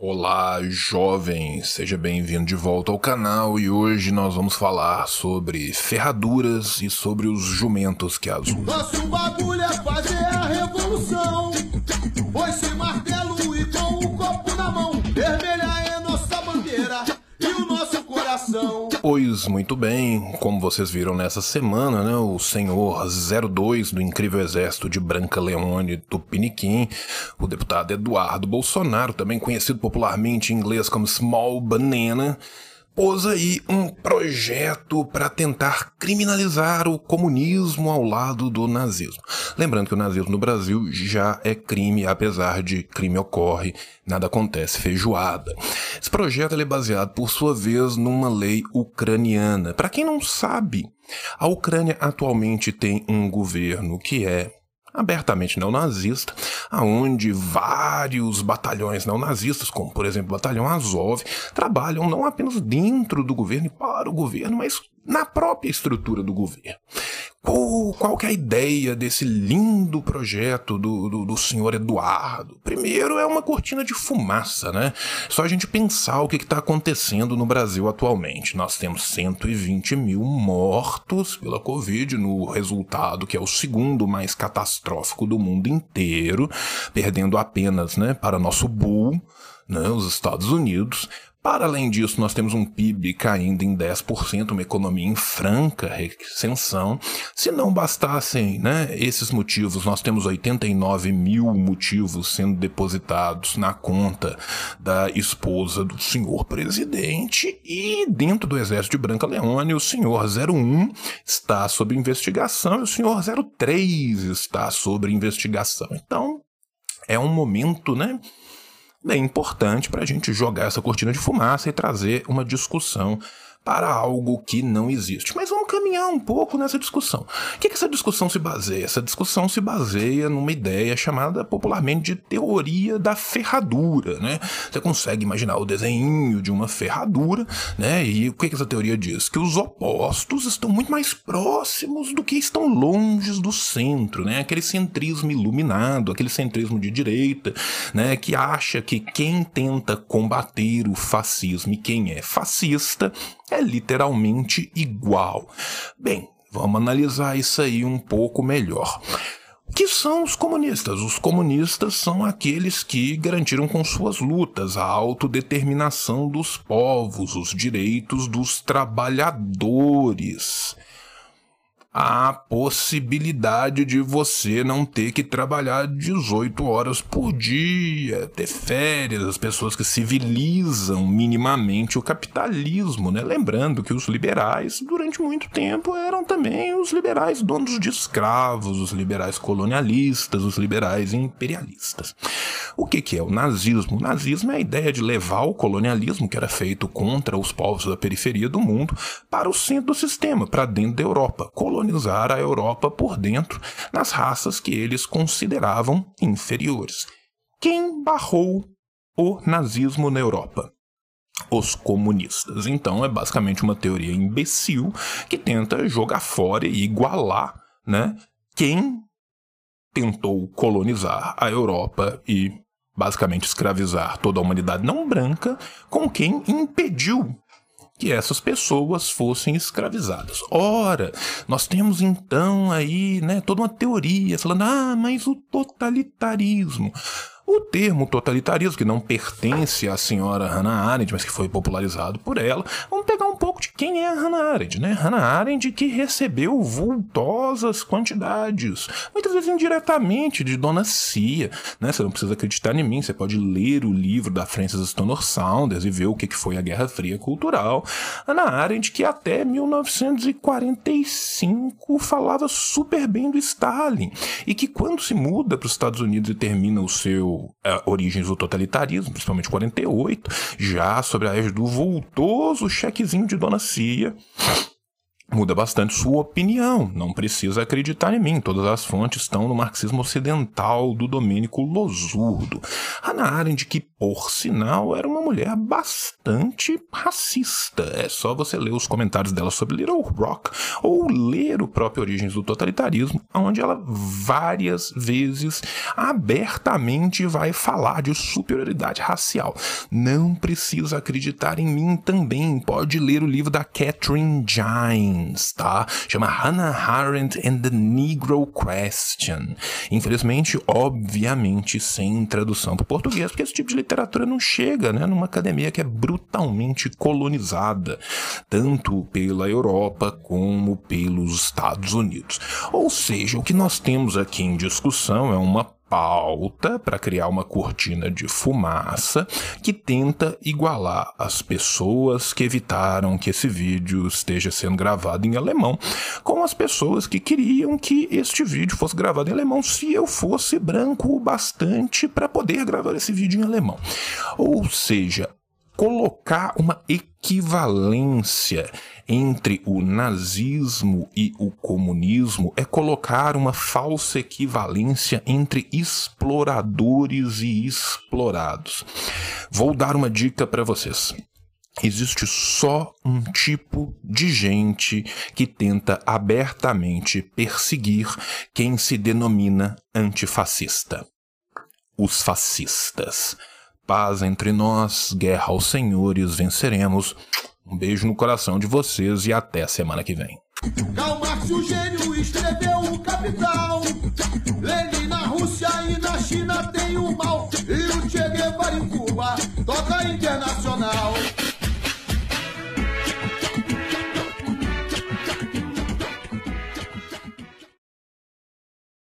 Olá, jovem, seja bem-vindo de volta ao canal e hoje nós vamos falar sobre ferraduras e sobre os jumentos que as usam. Nosso bagulho é fazer a revolução. Muito bem, como vocês viram nessa semana, né, o senhor 02 do incrível exército de Branca Leone Tupiniquim, o deputado Eduardo Bolsonaro, também conhecido popularmente em inglês como Small Banana, pôs aí um projeto para tentar criminalizar o comunismo ao lado do nazismo. Lembrando que o nazismo no Brasil já é crime, apesar de crime ocorre, nada acontece feijoada. Esse projeto é baseado, por sua vez, numa lei ucraniana. Para quem não sabe, a Ucrânia atualmente tem um governo que é abertamente neonazista, aonde vários batalhões neonazistas, como por exemplo o batalhão Azov, trabalham não apenas dentro do governo e para o governo, mas na própria estrutura do governo. Qual, qual que é a ideia desse lindo projeto do, do, do, senhor Eduardo? Primeiro é uma cortina de fumaça, né? Só a gente pensar o que está acontecendo no Brasil atualmente. Nós temos 120 mil mortos pela Covid, no resultado que é o segundo mais catastrófico do mundo inteiro, perdendo apenas né, para nosso bull, né, os Estados Unidos. Para além disso, nós temos um PIB caindo em 10%, uma economia em franca recessão. Se não bastassem né, esses motivos, nós temos 89 mil motivos sendo depositados na conta da esposa do senhor presidente. E dentro do exército de Branca Leone, o senhor 01 está sob investigação e o senhor 03 está sob investigação. Então, é um momento, né? É importante para a gente jogar essa cortina de fumaça e trazer uma discussão para algo que não existe. Mas vamos caminhar um pouco nessa discussão. O que, que essa discussão se baseia? Essa discussão se baseia numa ideia chamada popularmente de teoria da ferradura, né? Você consegue imaginar o desenho de uma ferradura, né? E o que, que essa teoria diz? Que os opostos estão muito mais próximos do que estão longe do centro, né? Aquele centrismo iluminado, aquele centrismo de direita, né? Que acha que quem tenta combater o fascismo e quem é fascista é literalmente igual. Bem, vamos analisar isso aí um pouco melhor. O que são os comunistas? Os comunistas são aqueles que garantiram com suas lutas a autodeterminação dos povos, os direitos dos trabalhadores a possibilidade de você não ter que trabalhar 18 horas por dia, ter férias, as pessoas que civilizam minimamente o capitalismo, né? Lembrando que os liberais, durante muito tempo, eram também os liberais donos de escravos, os liberais colonialistas, os liberais imperialistas. O que, que é o nazismo? O nazismo é a ideia de levar o colonialismo, que era feito contra os povos da periferia do mundo, para o centro do sistema, para dentro da Europa colonizar a Europa por dentro nas raças que eles consideravam inferiores. Quem barrou o nazismo na Europa? Os comunistas. Então é basicamente uma teoria imbecil que tenta jogar fora e igualar né, quem tentou colonizar a Europa e basicamente escravizar toda a humanidade não branca com quem impediu que essas pessoas fossem escravizadas. Ora, nós temos então aí, né, toda uma teoria falando: "Ah, mas o totalitarismo o termo totalitarismo, que não pertence à senhora Hannah Arendt, mas que foi popularizado por ela, vamos pegar um pouco de quem é a Hannah Arendt, né? Hannah Arendt que recebeu vultosas quantidades, muitas vezes indiretamente, de Dona Cia, né? Você não precisa acreditar em mim, você pode ler o livro da Frances Stoner Saunders e ver o que foi a Guerra Fria Cultural. Hannah Arendt que até 1945 falava super bem do Stalin e que quando se muda para os Estados Unidos e termina o seu uh, Origens do Totalitarismo, principalmente 48, já sobre a égide do voltoso chequezinho de Dona Cia, muda bastante sua opinião. Não precisa acreditar em mim. Todas as fontes estão no marxismo ocidental do Domênico Losurdo. Hannah Arendt, que por sinal era uma mulher bastante racista. É só você ler os comentários dela sobre Little Rock ou ler o próprio Origens do Totalitarismo, onde ela várias vezes abertamente vai falar de superioridade racial. Não precisa acreditar em mim também. Pode ler o livro da Catherine Tá? Chama Hannah Arendt and the Negro Question. Infelizmente, obviamente, sem tradução para o português, porque esse tipo de literatura não chega, né? Numa academia que é brutalmente colonizada, tanto pela Europa como pelos Estados Unidos. Ou seja, o que nós temos aqui em discussão é uma pauta para criar uma cortina de fumaça que tenta igualar as pessoas que evitaram que esse vídeo esteja sendo gravado em alemão com as pessoas que queriam que este vídeo fosse gravado em alemão se eu fosse branco o bastante para poder gravar esse vídeo em alemão. Ou seja, colocar uma equivalência entre o nazismo e o comunismo é colocar uma falsa equivalência entre exploradores e explorados. Vou dar uma dica para vocês. Existe só um tipo de gente que tenta abertamente perseguir quem se denomina antifascista: os fascistas paz entre nós, guerra aos senhores, venceremos. Um beijo no coração de vocês e até semana que vem. O gênio, escreveu o Capital. Lenin na Rússia e na China tem o mal. E o Che Guevara em Cuba toca internacional.